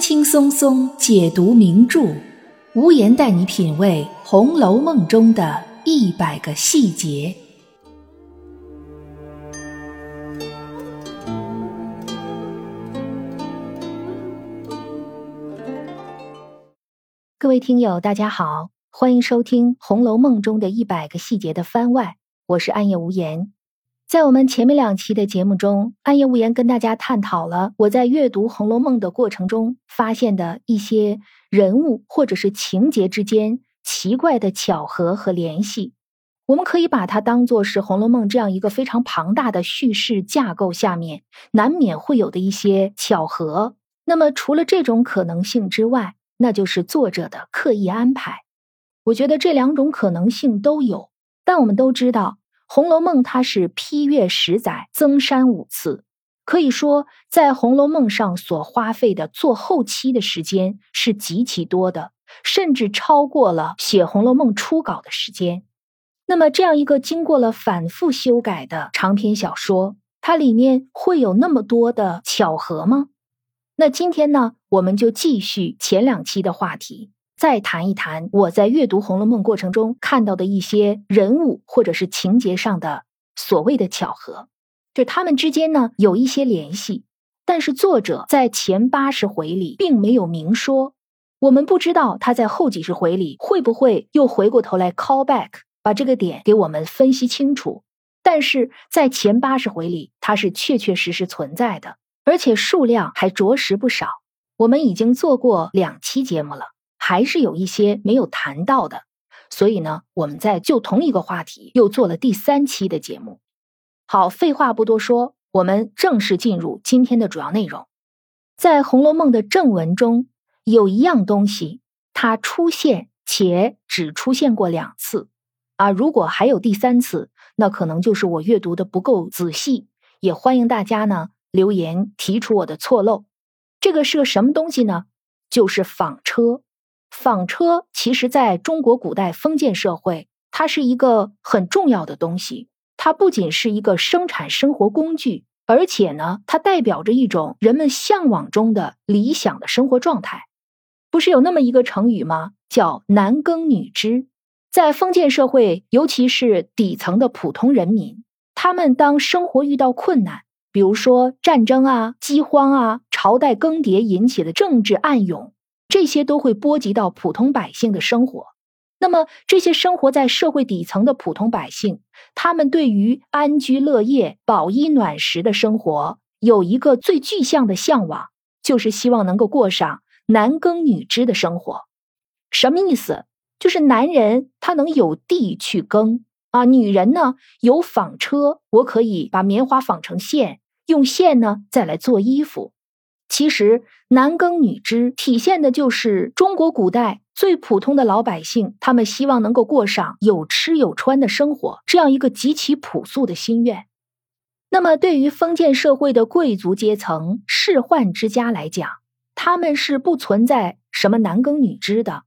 轻松松解读名著，无言带你品味《红楼梦》中的一百个细节。各位听友，大家好，欢迎收听《红楼梦》中的一百个细节的番外，我是暗夜无言。在我们前面两期的节目中，暗夜无言跟大家探讨了我在阅读《红楼梦》的过程中发现的一些人物或者是情节之间奇怪的巧合和联系。我们可以把它当做是《红楼梦》这样一个非常庞大的叙事架构下面难免会有的一些巧合。那么，除了这种可能性之外，那就是作者的刻意安排。我觉得这两种可能性都有，但我们都知道。《红楼梦》它是批阅十载，增删五次，可以说在《红楼梦》上所花费的做后期的时间是极其多的，甚至超过了写《红楼梦》初稿的时间。那么，这样一个经过了反复修改的长篇小说，它里面会有那么多的巧合吗？那今天呢，我们就继续前两期的话题。再谈一谈我在阅读《红楼梦》过程中看到的一些人物或者是情节上的所谓的巧合，就他们之间呢有一些联系，但是作者在前八十回里并没有明说，我们不知道他在后几十回里会不会又回过头来 call back，把这个点给我们分析清楚。但是在前八十回里，它是确确实实存在的，而且数量还着实不少。我们已经做过两期节目了。还是有一些没有谈到的，所以呢，我们在就同一个话题又做了第三期的节目。好，废话不多说，我们正式进入今天的主要内容。在《红楼梦》的正文中，有一样东西，它出现且只出现过两次啊。如果还有第三次，那可能就是我阅读的不够仔细。也欢迎大家呢留言提出我的错漏。这个是个什么东西呢？就是纺车。纺车其实在中国古代封建社会，它是一个很重要的东西。它不仅是一个生产生活工具，而且呢，它代表着一种人们向往中的理想的生活状态。不是有那么一个成语吗？叫“男耕女织”。在封建社会，尤其是底层的普通人民，他们当生活遇到困难，比如说战争啊、饥荒啊、朝代更迭引起的政治暗涌。这些都会波及到普通百姓的生活。那么，这些生活在社会底层的普通百姓，他们对于安居乐业、饱衣暖食的生活，有一个最具象的向往，就是希望能够过上男耕女织的生活。什么意思？就是男人他能有地去耕啊，女人呢有纺车，我可以把棉花纺成线，用线呢再来做衣服。其实，男耕女织体现的就是中国古代最普通的老百姓，他们希望能够过上有吃有穿的生活，这样一个极其朴素的心愿。那么，对于封建社会的贵族阶层、仕宦之家来讲，他们是不存在什么男耕女织的。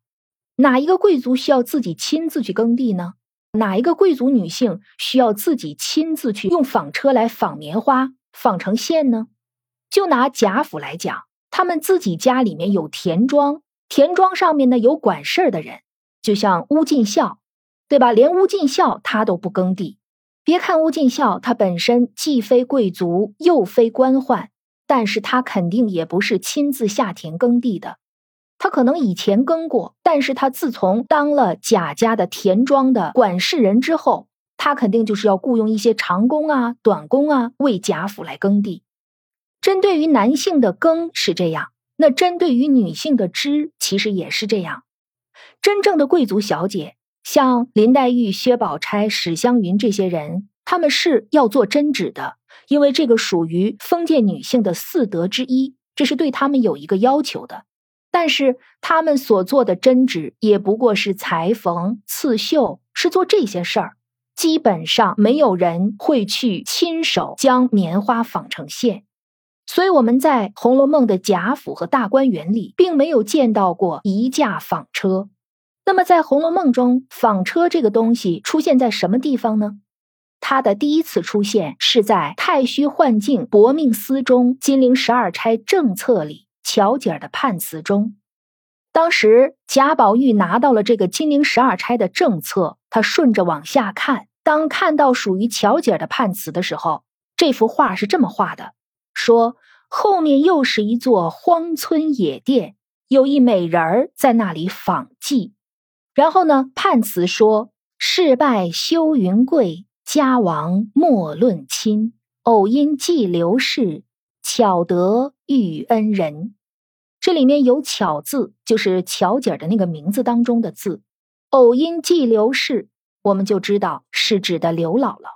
哪一个贵族需要自己亲自去耕地呢？哪一个贵族女性需要自己亲自去用纺车来纺棉花、纺成线呢？就拿贾府来讲，他们自己家里面有田庄，田庄上面呢有管事儿的人，就像乌进孝，对吧？连乌进孝他都不耕地。别看乌进孝他本身既非贵族又非官宦，但是他肯定也不是亲自下田耕地的。他可能以前耕过，但是他自从当了贾家的田庄的管事人之后，他肯定就是要雇佣一些长工啊、短工啊，为贾府来耕地。针对于男性的耕是这样，那针对于女性的织其实也是这样。真正的贵族小姐，像林黛玉、薛宝钗、史湘云这些人，他们是要做针织的，因为这个属于封建女性的四德之一，这是对他们有一个要求的。但是他们所做的针织也不过是裁缝、刺绣，是做这些事儿，基本上没有人会去亲手将棉花纺成线。所以我们在《红楼梦》的贾府和大观园里，并没有见到过一架纺车。那么，在《红楼梦》中，纺车这个东西出现在什么地方呢？它的第一次出现是在《太虚幻境薄命司》中金陵十二钗正册里，巧姐儿的判词中。当时贾宝玉拿到了这个金陵十二钗的政策，他顺着往下看，当看到属于巧姐儿的判词的时候，这幅画是这么画的：说后面又是一座荒村野店，有一美人儿在那里访妓。然后呢，判词说：“事败休云贵，家亡莫论亲。偶因寄刘氏，巧得遇恩人。”这里面有“巧”字，就是巧姐儿的那个名字当中的字。偶因寄刘氏，我们就知道是指的刘姥姥，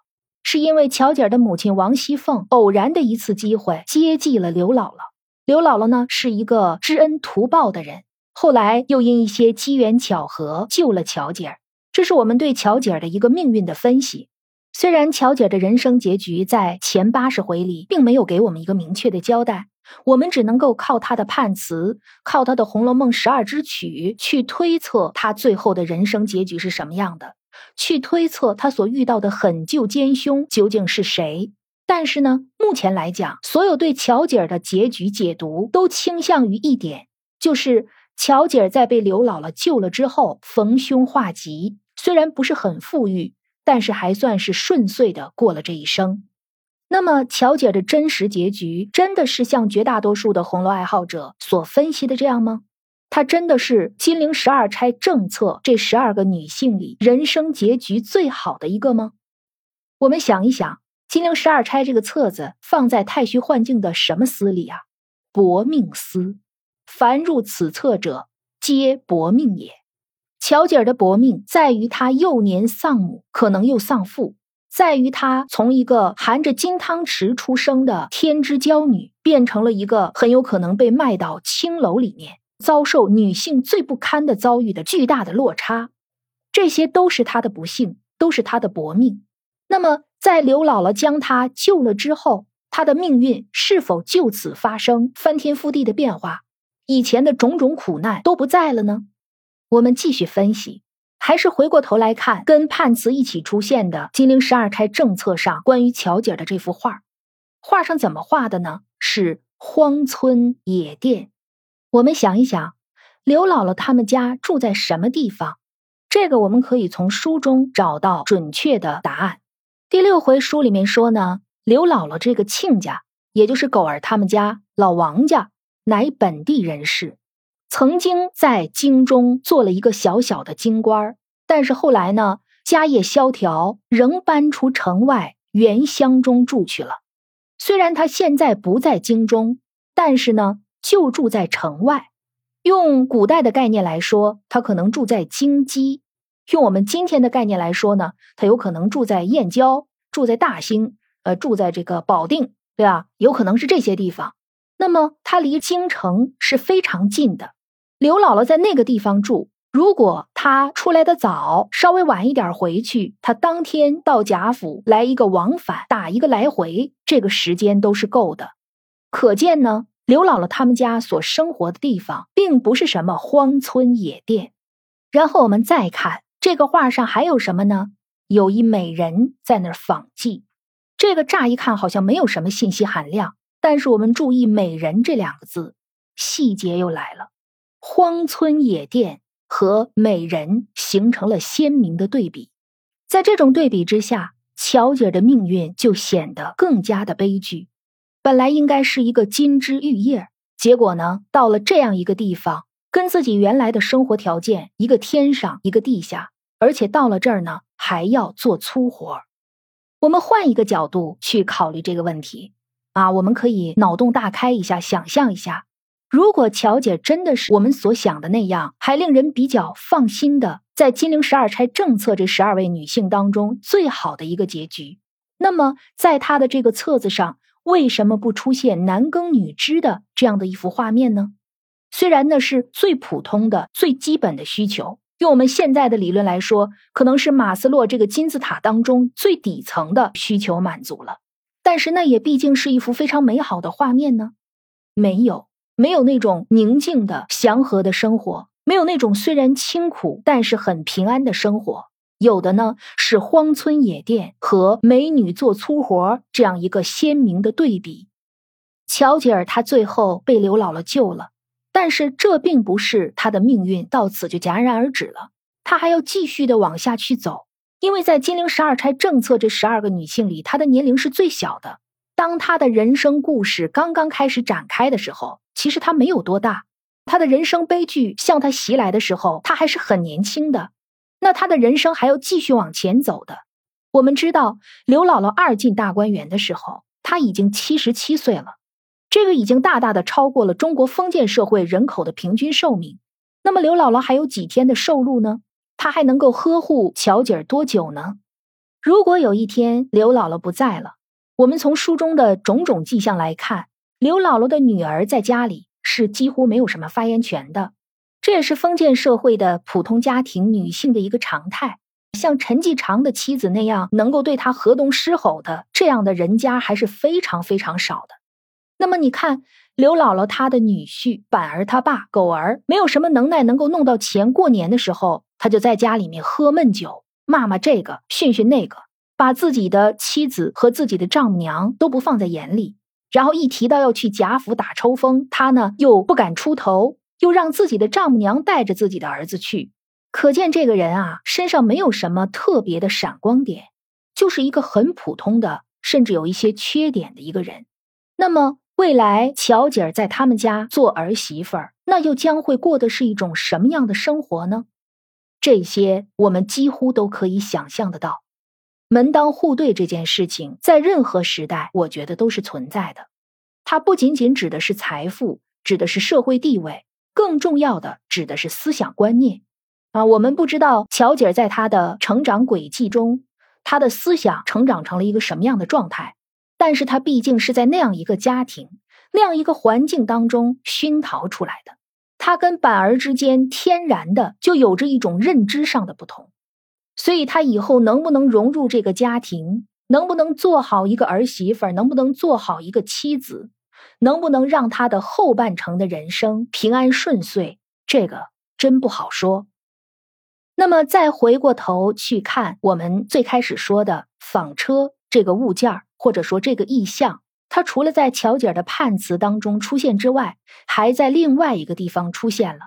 是因为巧姐儿的母亲王熙凤偶然的一次机会接济了刘姥姥。刘姥姥呢是一个知恩图报的人，后来又因一些机缘巧合救了巧姐儿。这是我们对巧姐儿的一个命运的分析。虽然巧姐儿的人生结局在前八十回里并没有给我们一个明确的交代。我们只能够靠她的判词，靠她的《红楼梦》十二支曲去推测她最后的人生结局是什么样的，去推测他所遇到的狠救奸凶究竟是谁。但是呢，目前来讲，所有对巧姐儿的结局解读都倾向于一点，就是巧姐儿在被刘姥姥救了之后，逢凶化吉，虽然不是很富裕，但是还算是顺遂的过了这一生。那么，乔姐的真实结局真的是像绝大多数的红楼爱好者所分析的这样吗？她真的是金陵十二钗政策这十二个女性里人生结局最好的一个吗？我们想一想，金陵十二钗这个册子放在太虚幻境的什么司里啊？薄命司，凡入此册者，皆薄命也。乔姐儿的薄命在于她幼年丧母，可能又丧父。在于她从一个含着金汤匙出生的天之娇女，变成了一个很有可能被卖到青楼里面，遭受女性最不堪的遭遇的巨大的落差。这些都是她的不幸，都是她的薄命。那么，在刘姥姥将她救了之后，她的命运是否就此发生翻天覆地的变化？以前的种种苦难都不在了呢？我们继续分析。还是回过头来看，跟判词一起出现的金陵十二钗政策上关于巧姐的这幅画，画上怎么画的呢？是荒村野店。我们想一想，刘姥姥他们家住在什么地方？这个我们可以从书中找到准确的答案。第六回书里面说呢，刘姥姥这个亲家，也就是狗儿他们家老王家，乃本地人士。曾经在京中做了一个小小的京官但是后来呢，家业萧条，仍搬出城外原乡中住去了。虽然他现在不在京中，但是呢，就住在城外。用古代的概念来说，他可能住在京畿；用我们今天的概念来说呢，他有可能住在燕郊，住在大兴，呃，住在这个保定，对吧？有可能是这些地方。那么，他离京城是非常近的。刘姥姥在那个地方住，如果她出来的早，稍微晚一点回去，她当天到贾府来一个往返，打一个来回，这个时间都是够的。可见呢，刘姥姥他们家所生活的地方，并不是什么荒村野店。然后我们再看这个画上还有什么呢？有一美人在那儿访妓，这个乍一看好像没有什么信息含量，但是我们注意“美人”这两个字，细节又来了。荒村野店和美人形成了鲜明的对比，在这种对比之下，乔姐的命运就显得更加的悲剧。本来应该是一个金枝玉叶，结果呢，到了这样一个地方，跟自己原来的生活条件一个天上一个地下，而且到了这儿呢，还要做粗活。我们换一个角度去考虑这个问题啊，我们可以脑洞大开一下，想象一下。如果乔姐真的是我们所想的那样，还令人比较放心的，在金陵十二钗政策这十二位女性当中最好的一个结局，那么在她的这个册子上，为什么不出现男耕女织的这样的一幅画面呢？虽然那是最普通的、最基本的需求，用我们现在的理论来说，可能是马斯洛这个金字塔当中最底层的需求满足了，但是那也毕竟是一幅非常美好的画面呢，没有。没有那种宁静的祥和的生活，没有那种虽然清苦但是很平安的生活，有的呢是荒村野店和美女做粗活这样一个鲜明的对比。乔吉尔她最后被刘姥姥救了，但是这并不是她的命运到此就戛然而止了，她还要继续的往下去走。因为在金陵十二钗政策这十二个女性里，她的年龄是最小的。当她的人生故事刚刚开始展开的时候，其实她没有多大。她的人生悲剧向她袭来的时候，她还是很年轻的。那他的人生还要继续往前走的。我们知道，刘姥姥二进大观园的时候，她已经七十七岁了，这个已经大大的超过了中国封建社会人口的平均寿命。那么，刘姥姥还有几天的寿禄呢？她还能够呵护巧姐儿多久呢？如果有一天刘姥姥不在了，我们从书中的种种迹象来看，刘姥姥的女儿在家里是几乎没有什么发言权的。这也是封建社会的普通家庭女性的一个常态。像陈继常的妻子那样能够对他河东狮吼的这样的人家还是非常非常少的。那么你看。刘姥姥她的女婿板儿他爸狗儿没有什么能耐，能够弄到钱。过年的时候，他就在家里面喝闷酒，骂骂这个，训训那个，把自己的妻子和自己的丈母娘都不放在眼里。然后一提到要去贾府打抽风，他呢又不敢出头，又让自己的丈母娘带着自己的儿子去。可见这个人啊，身上没有什么特别的闪光点，就是一个很普通的，甚至有一些缺点的一个人。那么。未来乔姐儿在他们家做儿媳妇儿，那又将会过的是一种什么样的生活呢？这些我们几乎都可以想象得到。门当户对这件事情，在任何时代，我觉得都是存在的。它不仅仅指的是财富，指的是社会地位，更重要的指的是思想观念。啊，我们不知道乔姐在她的成长轨迹中，她的思想成长成了一个什么样的状态。但是她毕竟是在那样一个家庭、那样一个环境当中熏陶出来的，他跟板儿之间天然的就有着一种认知上的不同，所以他以后能不能融入这个家庭，能不能做好一个儿媳妇儿，能不能做好一个妻子，能不能让他的后半程的人生平安顺遂，这个真不好说。那么再回过头去看我们最开始说的纺车这个物件。或者说，这个意象，它除了在乔姐的判词当中出现之外，还在另外一个地方出现了。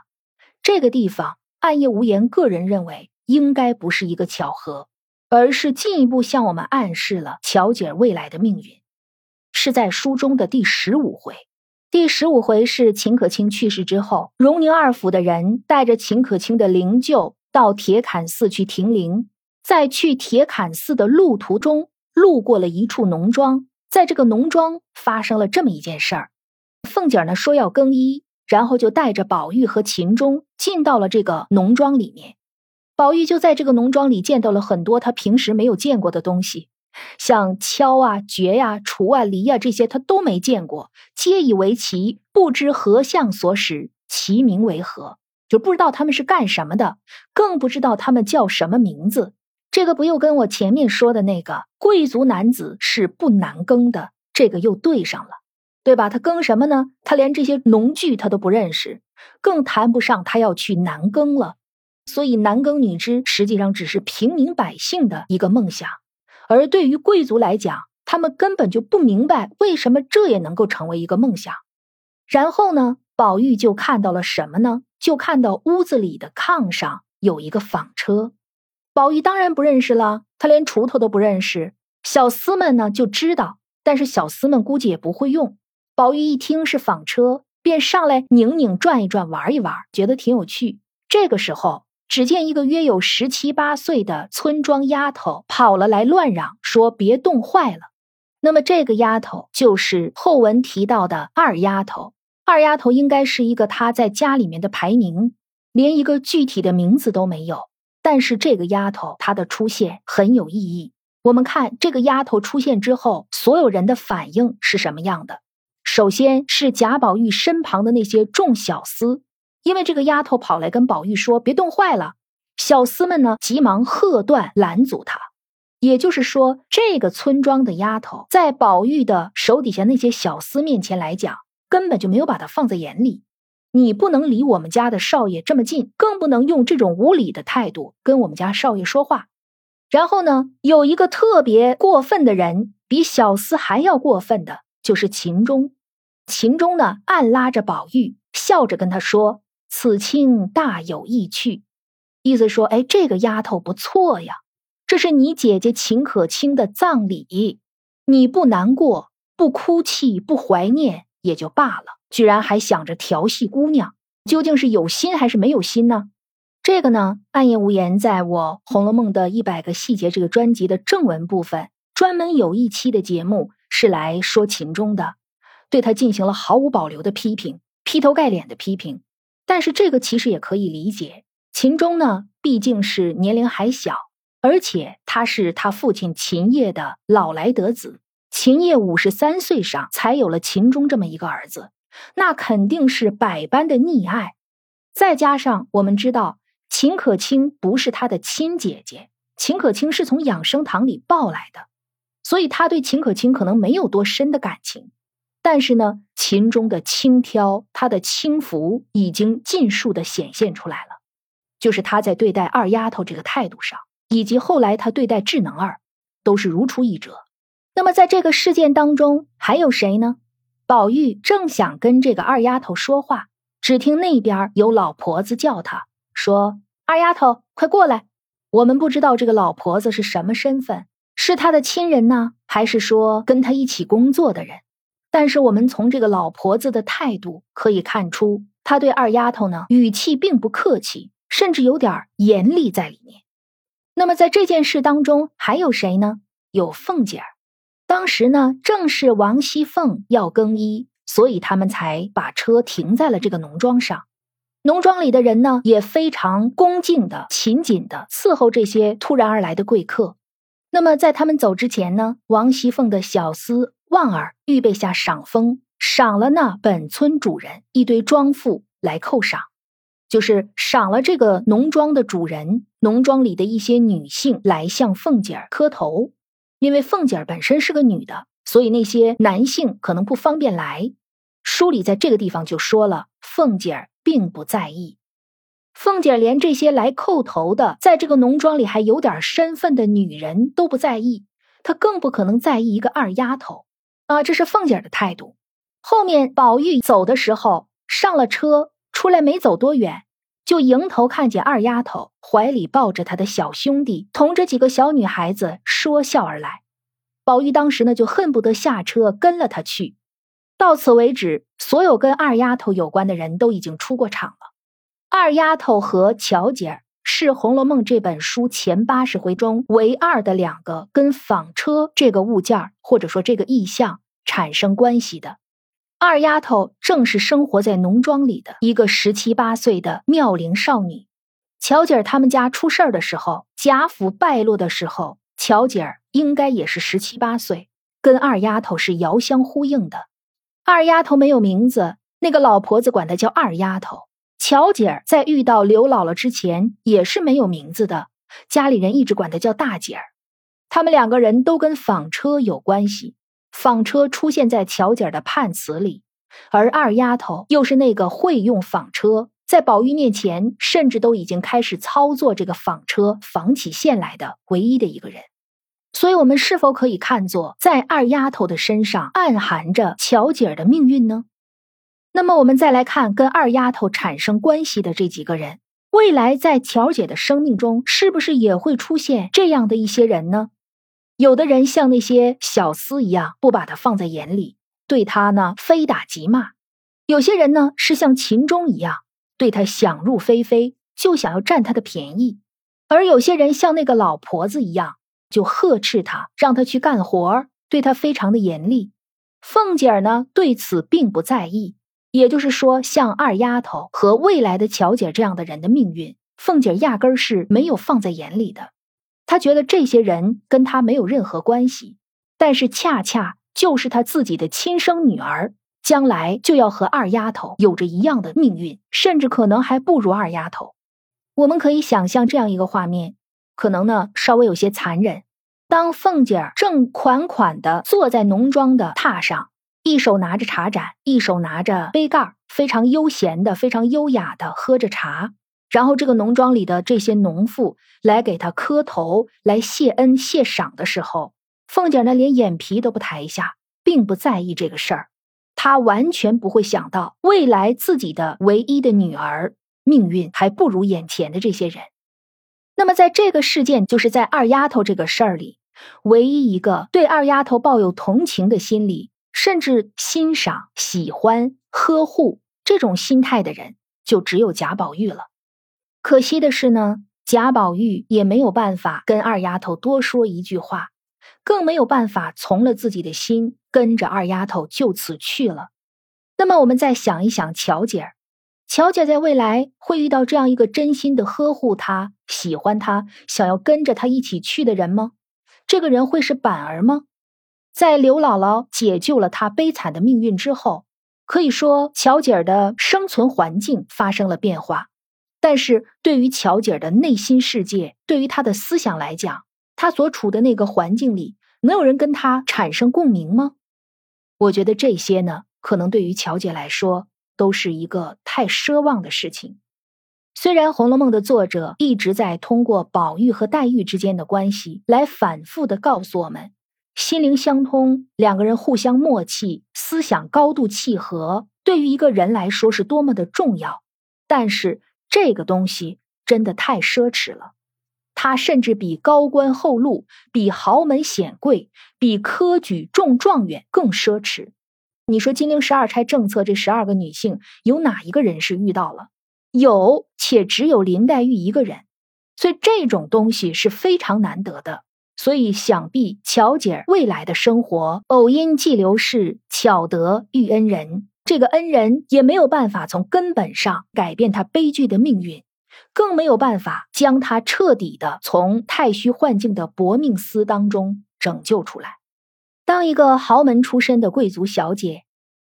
这个地方，暗夜无言个人认为，应该不是一个巧合，而是进一步向我们暗示了乔姐未来的命运。是在书中的第十五回。第十五回是秦可卿去世之后，荣宁二府的人带着秦可卿的灵柩到铁槛寺去停灵，在去铁槛寺的路途中。路过了一处农庄，在这个农庄发生了这么一件事儿。凤姐呢说要更衣，然后就带着宝玉和秦钟进到了这个农庄里面。宝玉就在这个农庄里见到了很多他平时没有见过的东西，像敲啊、角呀、锄啊、犁啊这些他都没见过，皆以为奇，不知何相所使，其名为何？就不知道他们是干什么的，更不知道他们叫什么名字。这个不又跟我前面说的那个贵族男子是不男耕的，这个又对上了，对吧？他耕什么呢？他连这些农具他都不认识，更谈不上他要去男耕了。所以男耕女织实际上只是平民百姓的一个梦想，而对于贵族来讲，他们根本就不明白为什么这也能够成为一个梦想。然后呢，宝玉就看到了什么呢？就看到屋子里的炕上有一个纺车。宝玉当然不认识了，他连锄头都不认识。小厮们呢就知道，但是小厮们估计也不会用。宝玉一听是纺车，便上来拧拧、转一转、玩一玩，觉得挺有趣。这个时候，只见一个约有十七八岁的村庄丫头跑了来，乱嚷说：“别冻坏了。”那么这个丫头就是后文提到的二丫头。二丫头应该是一个她在家里面的排名，连一个具体的名字都没有。但是这个丫头她的出现很有意义。我们看这个丫头出现之后，所有人的反应是什么样的？首先是贾宝玉身旁的那些众小厮，因为这个丫头跑来跟宝玉说：“别冻坏了。”小厮们呢，急忙喝断拦阻她。也就是说，这个村庄的丫头在宝玉的手底下那些小厮面前来讲，根本就没有把她放在眼里。你不能离我们家的少爷这么近，更不能用这种无礼的态度跟我们家少爷说话。然后呢，有一个特别过分的人，比小厮还要过分的，就是秦钟。秦钟呢，暗拉着宝玉，笑着跟他说：“此卿大有意趣。”意思说：“哎，这个丫头不错呀，这是你姐姐秦可卿的葬礼，你不难过、不哭泣、不怀念也就罢了，居然还想着调戏姑娘，究竟是有心还是没有心呢？”这个呢，暗夜无言，在我《红楼梦》的一百个细节这个专辑的正文部分，专门有一期的节目是来说秦钟的。对他进行了毫无保留的批评，劈头盖脸的批评。但是这个其实也可以理解，秦钟呢毕竟是年龄还小，而且他是他父亲秦业的老来得子。秦业五十三岁上才有了秦钟这么一个儿子，那肯定是百般的溺爱。再加上我们知道秦可卿不是他的亲姐姐，秦可卿是从养生堂里抱来的，所以他对秦可卿可能没有多深的感情。但是呢，秦钟的轻佻，他的轻浮已经尽数的显现出来了，就是他在对待二丫头这个态度上，以及后来他对待智能儿，都是如出一辙。那么在这个事件当中，还有谁呢？宝玉正想跟这个二丫头说话，只听那边有老婆子叫他说：“二丫头，快过来。”我们不知道这个老婆子是什么身份，是他的亲人呢，还是说跟他一起工作的人？但是我们从这个老婆子的态度可以看出，她对二丫头呢语气并不客气，甚至有点严厉在里面。那么在这件事当中还有谁呢？有凤姐儿。当时呢正是王熙凤要更衣，所以他们才把车停在了这个农庄上。农庄里的人呢也非常恭敬的、勤谨的伺候这些突然而来的贵客。那么在他们走之前呢，王熙凤的小厮。旺儿预备下赏封，赏了那本村主人一堆庄妇来扣赏，就是赏了这个农庄的主人，农庄里的一些女性来向凤姐儿磕头，因为凤姐儿本身是个女的，所以那些男性可能不方便来。书里在这个地方就说了，凤姐儿并不在意，凤姐连这些来叩头的，在这个农庄里还有点身份的女人都不在意，她更不可能在意一个二丫头。啊，这是凤姐的态度。后面宝玉走的时候上了车，出来没走多远，就迎头看见二丫头怀里抱着他的小兄弟，同着几个小女孩子说笑而来。宝玉当时呢就恨不得下车跟了他去。到此为止，所有跟二丫头有关的人都已经出过场了。二丫头和巧姐儿。是《红楼梦》这本书前八十回中唯二的两个跟纺车这个物件或者说这个意象产生关系的二丫头，正是生活在农庄里的一个十七八岁的妙龄少女。巧姐儿他们家出事儿的时候，贾府败落的时候，巧姐儿应该也是十七八岁，跟二丫头是遥相呼应的。二丫头没有名字，那个老婆子管她叫二丫头。乔姐儿在遇到刘姥姥之前也是没有名字的，家里人一直管她叫大姐儿。他们两个人都跟纺车有关系，纺车出现在乔姐儿的判词里，而二丫头又是那个会用纺车，在宝玉面前甚至都已经开始操作这个纺车纺起线来的唯一的一个人。所以，我们是否可以看作在二丫头的身上暗含着乔姐儿的命运呢？那么我们再来看跟二丫头产生关系的这几个人，未来在乔姐的生命中是不是也会出现这样的一些人呢？有的人像那些小厮一样，不把她放在眼里，对她呢非打即骂；有些人呢是像秦钟一样，对她想入非非，就想要占她的便宜；而有些人像那个老婆子一样，就呵斥她，让她去干活，对她非常的严厉。凤姐儿呢对此并不在意。也就是说，像二丫头和未来的乔姐这样的人的命运，凤姐压根儿是没有放在眼里的。她觉得这些人跟她没有任何关系，但是恰恰就是她自己的亲生女儿，将来就要和二丫头有着一样的命运，甚至可能还不如二丫头。我们可以想象这样一个画面，可能呢稍微有些残忍。当凤姐儿正款款的坐在农庄的榻上。一手拿着茶盏，一手拿着杯盖，非常悠闲的、非常优雅的喝着茶。然后，这个农庄里的这些农妇来给他磕头、来谢恩、谢赏的时候，凤姐呢连眼皮都不抬一下，并不在意这个事儿。她完全不会想到未来自己的唯一的女儿命运还不如眼前的这些人。那么，在这个事件，就是在二丫头这个事儿里，唯一一个对二丫头抱有同情的心理，甚至欣赏、喜欢、呵护这种心态的人，就只有贾宝玉了。可惜的是呢，贾宝玉也没有办法跟二丫头多说一句话，更没有办法从了自己的心，跟着二丫头就此去了。那么，我们再想一想，乔姐儿。乔姐在未来会遇到这样一个真心的呵护她、喜欢她、想要跟着她一起去的人吗？这个人会是板儿吗？在刘姥姥解救了她悲惨的命运之后，可以说乔姐儿的生存环境发生了变化，但是对于乔姐儿的内心世界，对于她的思想来讲，她所处的那个环境里，能有人跟她产生共鸣吗？我觉得这些呢，可能对于乔姐来说。都是一个太奢望的事情。虽然《红楼梦》的作者一直在通过宝玉和黛玉之间的关系来反复的告诉我们，心灵相通，两个人互相默契，思想高度契合，对于一个人来说是多么的重要。但是这个东西真的太奢侈了，它甚至比高官厚禄、比豪门显贵、比科举中状元更奢侈。你说金陵十二钗政策，这十二个女性有哪一个人是遇到了？有，且只有林黛玉一个人。所以这种东西是非常难得的。所以想必乔姐儿未来的生活，偶因寄流氏巧得遇恩人，这个恩人也没有办法从根本上改变她悲剧的命运，更没有办法将她彻底的从太虚幻境的薄命司当中拯救出来。当一个豪门出身的贵族小姐，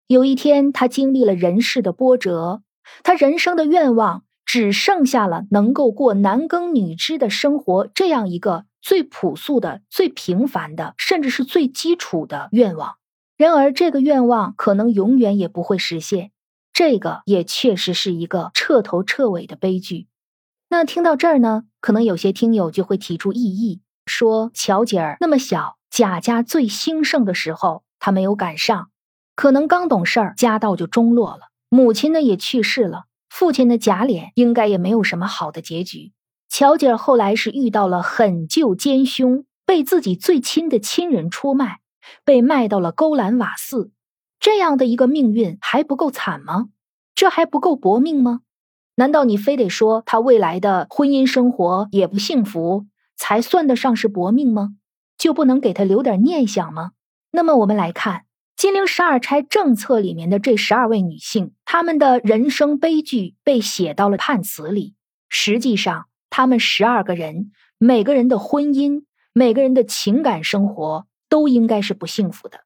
有一天她经历了人世的波折，她人生的愿望只剩下了能够过男耕女织的生活这样一个最朴素的、最平凡的，甚至是最基础的愿望。然而，这个愿望可能永远也不会实现，这个也确实是一个彻头彻尾的悲剧。那听到这儿呢，可能有些听友就会提出异议，说乔姐儿那么小。贾家最兴盛的时候，他没有赶上，可能刚懂事儿，家道就中落了。母亲呢也去世了，父亲的贾琏应该也没有什么好的结局。乔姐儿后来是遇到了狠救奸凶，被自己最亲的亲人出卖，被卖到了勾栏瓦肆，这样的一个命运还不够惨吗？这还不够薄命吗？难道你非得说他未来的婚姻生活也不幸福，才算得上是薄命吗？就不能给他留点念想吗？那么我们来看金陵十二钗政策里面的这十二位女性，她们的人生悲剧被写到了判词里。实际上，他们十二个人每个人的婚姻、每个人的情感生活都应该是不幸福的，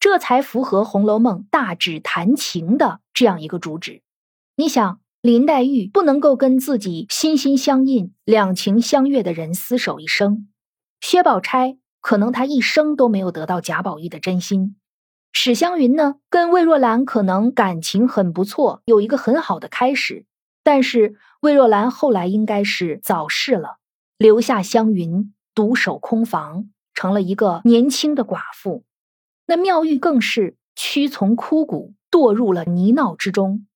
这才符合《红楼梦》大指谈情的这样一个主旨。你想，林黛玉不能够跟自己心心相印、两情相悦的人厮守一生，薛宝钗。可能她一生都没有得到贾宝玉的真心。史湘云呢，跟魏若兰可能感情很不错，有一个很好的开始。但是魏若兰后来应该是早逝了，留下湘云独守空房，成了一个年轻的寡妇。那妙玉更是屈从枯骨，堕入了泥淖之中。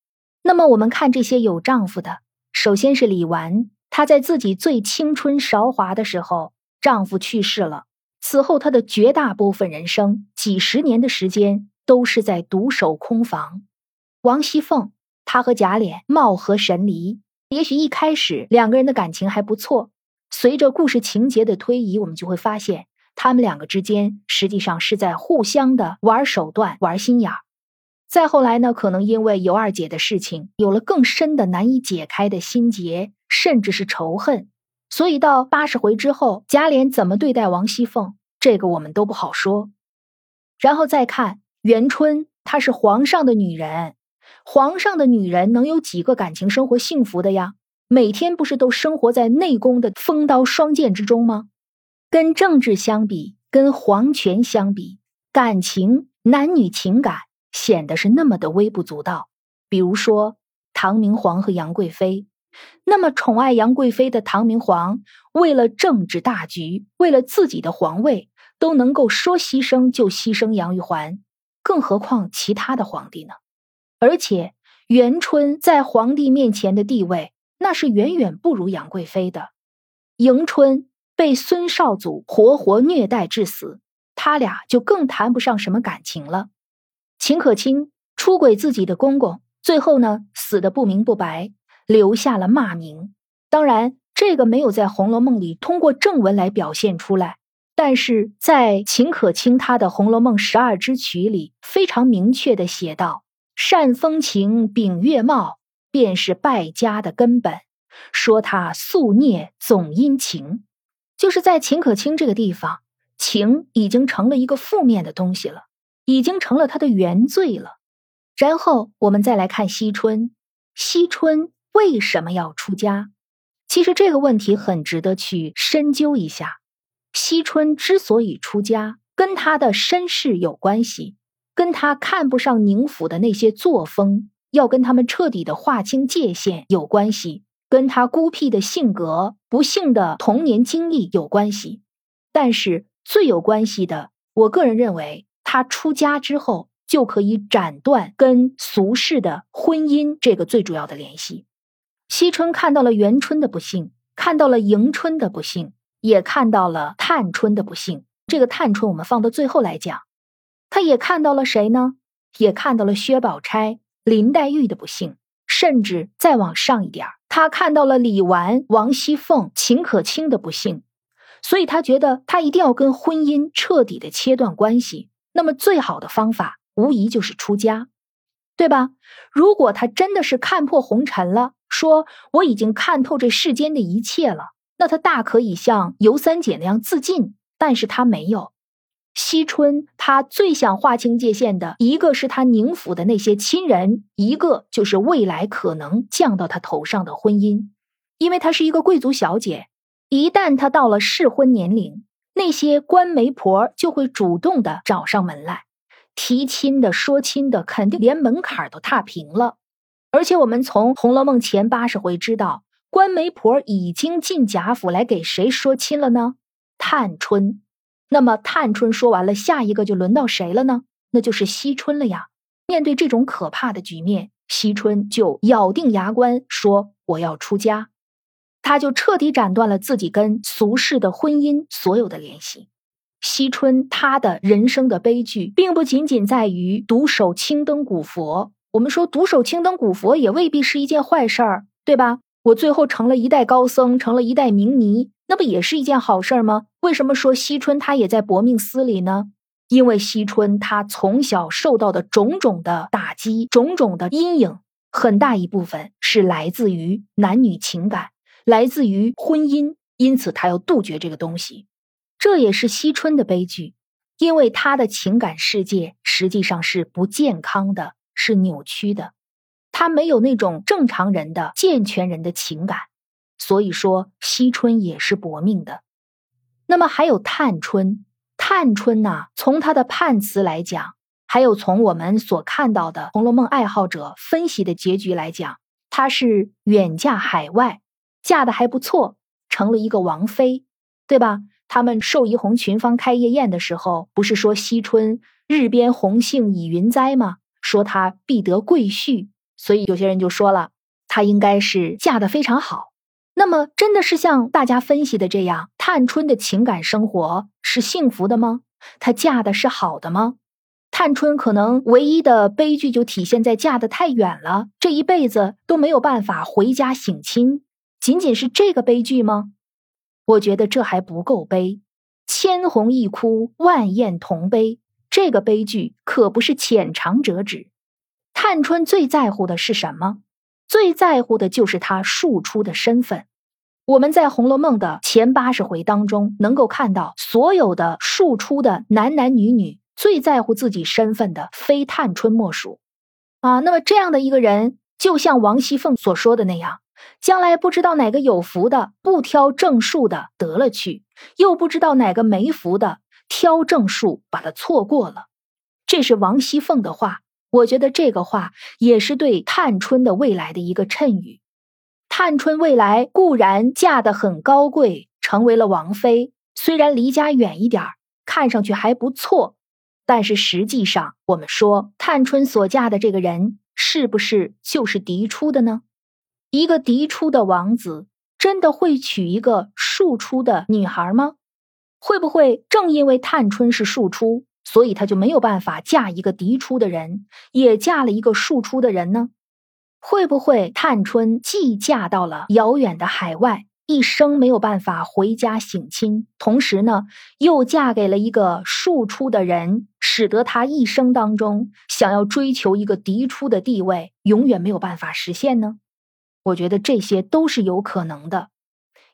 那么我们看这些有丈夫的，首先是李纨，她在自己最青春韶华的时候，丈夫去世了。此后，她的绝大部分人生，几十年的时间，都是在独守空房。王熙凤，他和贾琏貌合神离，也许一开始两个人的感情还不错。随着故事情节的推移，我们就会发现，他们两个之间实际上是在互相的玩手段、玩心眼儿。再后来呢，可能因为尤二姐的事情，有了更深的难以解开的心结，甚至是仇恨。所以到八十回之后，贾琏怎么对待王熙凤，这个我们都不好说。然后再看元春，她是皇上的女人，皇上的女人能有几个感情生活幸福的呀？每天不是都生活在内宫的风刀霜剑之中吗？跟政治相比，跟皇权相比，感情男女情感显得是那么的微不足道。比如说唐明皇和杨贵妃。那么宠爱杨贵妃的唐明皇，为了政治大局，为了自己的皇位，都能够说牺牲就牺牲杨玉环。更何况其他的皇帝呢？而且元春在皇帝面前的地位，那是远远不如杨贵妃的。迎春被孙少祖活活虐待致死，他俩就更谈不上什么感情了。秦可卿出轨自己的公公，最后呢死的不明不白，留下了骂名。当然，这个没有在《红楼梦》里通过正文来表现出来，但是在秦可卿他的《红楼梦十二支曲》里非常明确的写道：“善风情，秉月貌，便是败家的根本。说他宿孽总因情，就是在秦可卿这个地方，情已经成了一个负面的东西了。”已经成了他的原罪了。然后我们再来看惜春，惜春为什么要出家？其实这个问题很值得去深究一下。惜春之所以出家，跟他的身世有关系，跟他看不上宁府的那些作风，要跟他们彻底的划清界限有关系，跟他孤僻的性格、不幸的童年经历有关系。但是最有关系的，我个人认为。他出家之后，就可以斩断跟俗世的婚姻这个最主要的联系。惜春看到了元春的不幸，看到了迎春的不幸，也看到了探春的不幸。这个探春我们放到最后来讲。他也看到了谁呢？也看到了薛宝钗、林黛玉的不幸，甚至再往上一点他看到了李纨、王熙凤、秦可卿的不幸。所以他觉得他一定要跟婚姻彻底的切断关系。那么最好的方法无疑就是出家，对吧？如果他真的是看破红尘了，说我已经看透这世间的一切了，那他大可以像尤三姐那样自尽。但是他没有。惜春他最想划清界限的一个是他宁府的那些亲人，一个就是未来可能降到他头上的婚姻，因为她是一个贵族小姐，一旦她到了适婚年龄。那些官媒婆就会主动的找上门来，提亲的、说亲的，肯定连门槛都踏平了。而且我们从《红楼梦》前八十回知道，官媒婆已经进贾府来给谁说亲了呢？探春。那么探春说完了，下一个就轮到谁了呢？那就是惜春了呀。面对这种可怕的局面，惜春就咬定牙关说：“我要出家。”他就彻底斩断了自己跟俗世的婚姻所有的联系。惜春他的人生的悲剧，并不仅仅在于独守青灯古佛。我们说独守青灯古佛也未必是一件坏事儿，对吧？我最后成了一代高僧，成了一代名尼，那不也是一件好事吗？为什么说惜春他也在搏命思里呢？因为惜春他从小受到的种种的打击，种种的阴影，很大一部分是来自于男女情感。来自于婚姻，因此他要杜绝这个东西，这也是惜春的悲剧，因为他的情感世界实际上是不健康的，是扭曲的，他没有那种正常人的健全人的情感，所以说惜春也是薄命的。那么还有探春，探春呐，从她的判词来讲，还有从我们所看到的《红楼梦》爱好者分析的结局来讲，她是远嫁海外。嫁的还不错，成了一个王妃，对吧？他们寿怡红群芳开夜宴的时候，不是说惜春日边红杏倚云栽吗？说她必得贵婿，所以有些人就说了，她应该是嫁的非常好。那么，真的是像大家分析的这样，探春的情感生活是幸福的吗？她嫁的是好的吗？探春可能唯一的悲剧就体现在嫁得太远了，这一辈子都没有办法回家省亲。仅仅是这个悲剧吗？我觉得这还不够悲。千红一哭，万艳同悲。这个悲剧可不是浅尝辄止。探春最在乎的是什么？最在乎的就是他庶出的身份。我们在《红楼梦》的前八十回当中，能够看到所有的庶出的男男女女，最在乎自己身份的，非探春莫属。啊，那么这样的一个人，就像王熙凤所说的那样。将来不知道哪个有福的不挑正数的得了去，又不知道哪个没福的挑正数把他错过了。这是王熙凤的话，我觉得这个话也是对探春的未来的一个谶语。探春未来固然嫁得很高贵，成为了王妃，虽然离家远一点看上去还不错，但是实际上，我们说探春所嫁的这个人是不是就是嫡出的呢？一个嫡出的王子真的会娶一个庶出的女孩吗？会不会正因为探春是庶出，所以她就没有办法嫁一个嫡出的人，也嫁了一个庶出的人呢？会不会探春既嫁到了遥远的海外？一生没有办法回家省亲，同时呢，又嫁给了一个庶出的人，使得她一生当中想要追求一个嫡出的地位，永远没有办法实现呢？我觉得这些都是有可能的，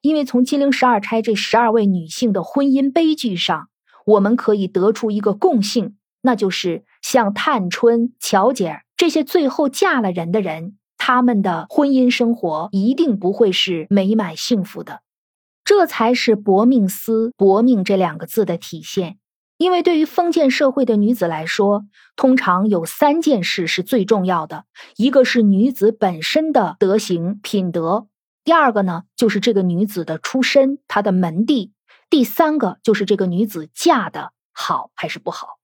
因为从金陵十二钗这十二位女性的婚姻悲剧上，我们可以得出一个共性，那就是像探春、巧姐儿这些最后嫁了人的人。他们的婚姻生活一定不会是美满幸福的，这才是薄命思“薄命”这两个字的体现。因为对于封建社会的女子来说，通常有三件事是最重要的：一个是女子本身的德行品德；第二个呢，就是这个女子的出身，她的门第；第三个就是这个女子嫁的好还是不好，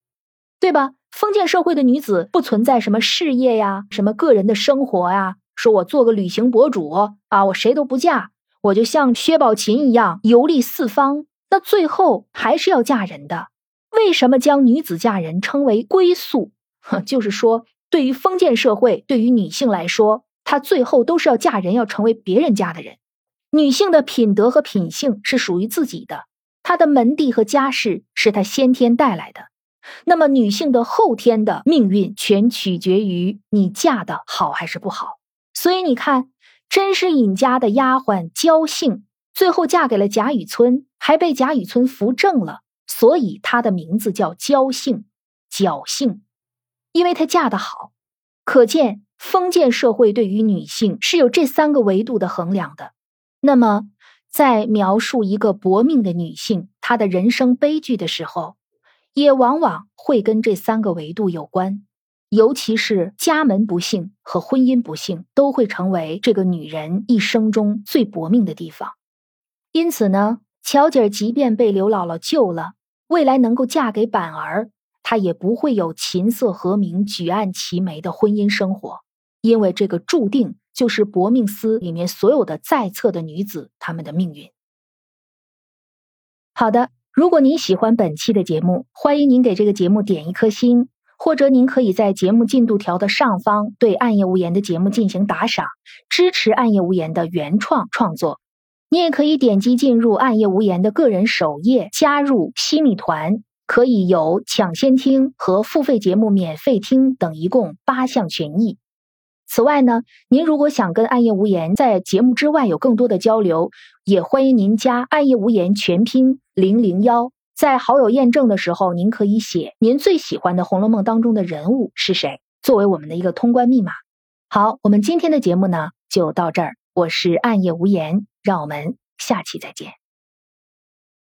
对吧？封建社会的女子不存在什么事业呀，什么个人的生活呀。说我做个旅行博主啊，我谁都不嫁，我就像薛宝琴一样游历四方。那最后还是要嫁人的。为什么将女子嫁人称为归宿？就是说，对于封建社会，对于女性来说，她最后都是要嫁人，要成为别人家的人。女性的品德和品性是属于自己的，她的门第和家世是她先天带来的。那么，女性的后天的命运全取决于你嫁的好还是不好。所以你看，甄士隐家的丫鬟焦姓，最后嫁给了贾雨村，还被贾雨村扶正了，所以她的名字叫焦姓，侥幸，因为她嫁得好。可见封建社会对于女性是有这三个维度的衡量的。那么，在描述一个薄命的女性她的人生悲剧的时候。也往往会跟这三个维度有关，尤其是家门不幸和婚姻不幸，都会成为这个女人一生中最薄命的地方。因此呢，巧姐儿即便被刘姥姥救了，未来能够嫁给板儿，她也不会有琴瑟和鸣、举案齐眉的婚姻生活，因为这个注定就是薄命司里面所有的在册的女子她们的命运。好的。如果您喜欢本期的节目，欢迎您给这个节目点一颗心，或者您可以在节目进度条的上方对《暗夜无言》的节目进行打赏，支持《暗夜无言》的原创创作。你也可以点击进入《暗夜无言》的个人首页，加入西米团，可以有抢先听和付费节目免费听等一共八项权益。此外呢，您如果想跟暗夜无言在节目之外有更多的交流，也欢迎您加暗夜无言全拼零零幺，在好友验证的时候，您可以写您最喜欢的《红楼梦》当中的人物是谁，作为我们的一个通关密码。好，我们今天的节目呢就到这儿，我是暗夜无言，让我们下期再见。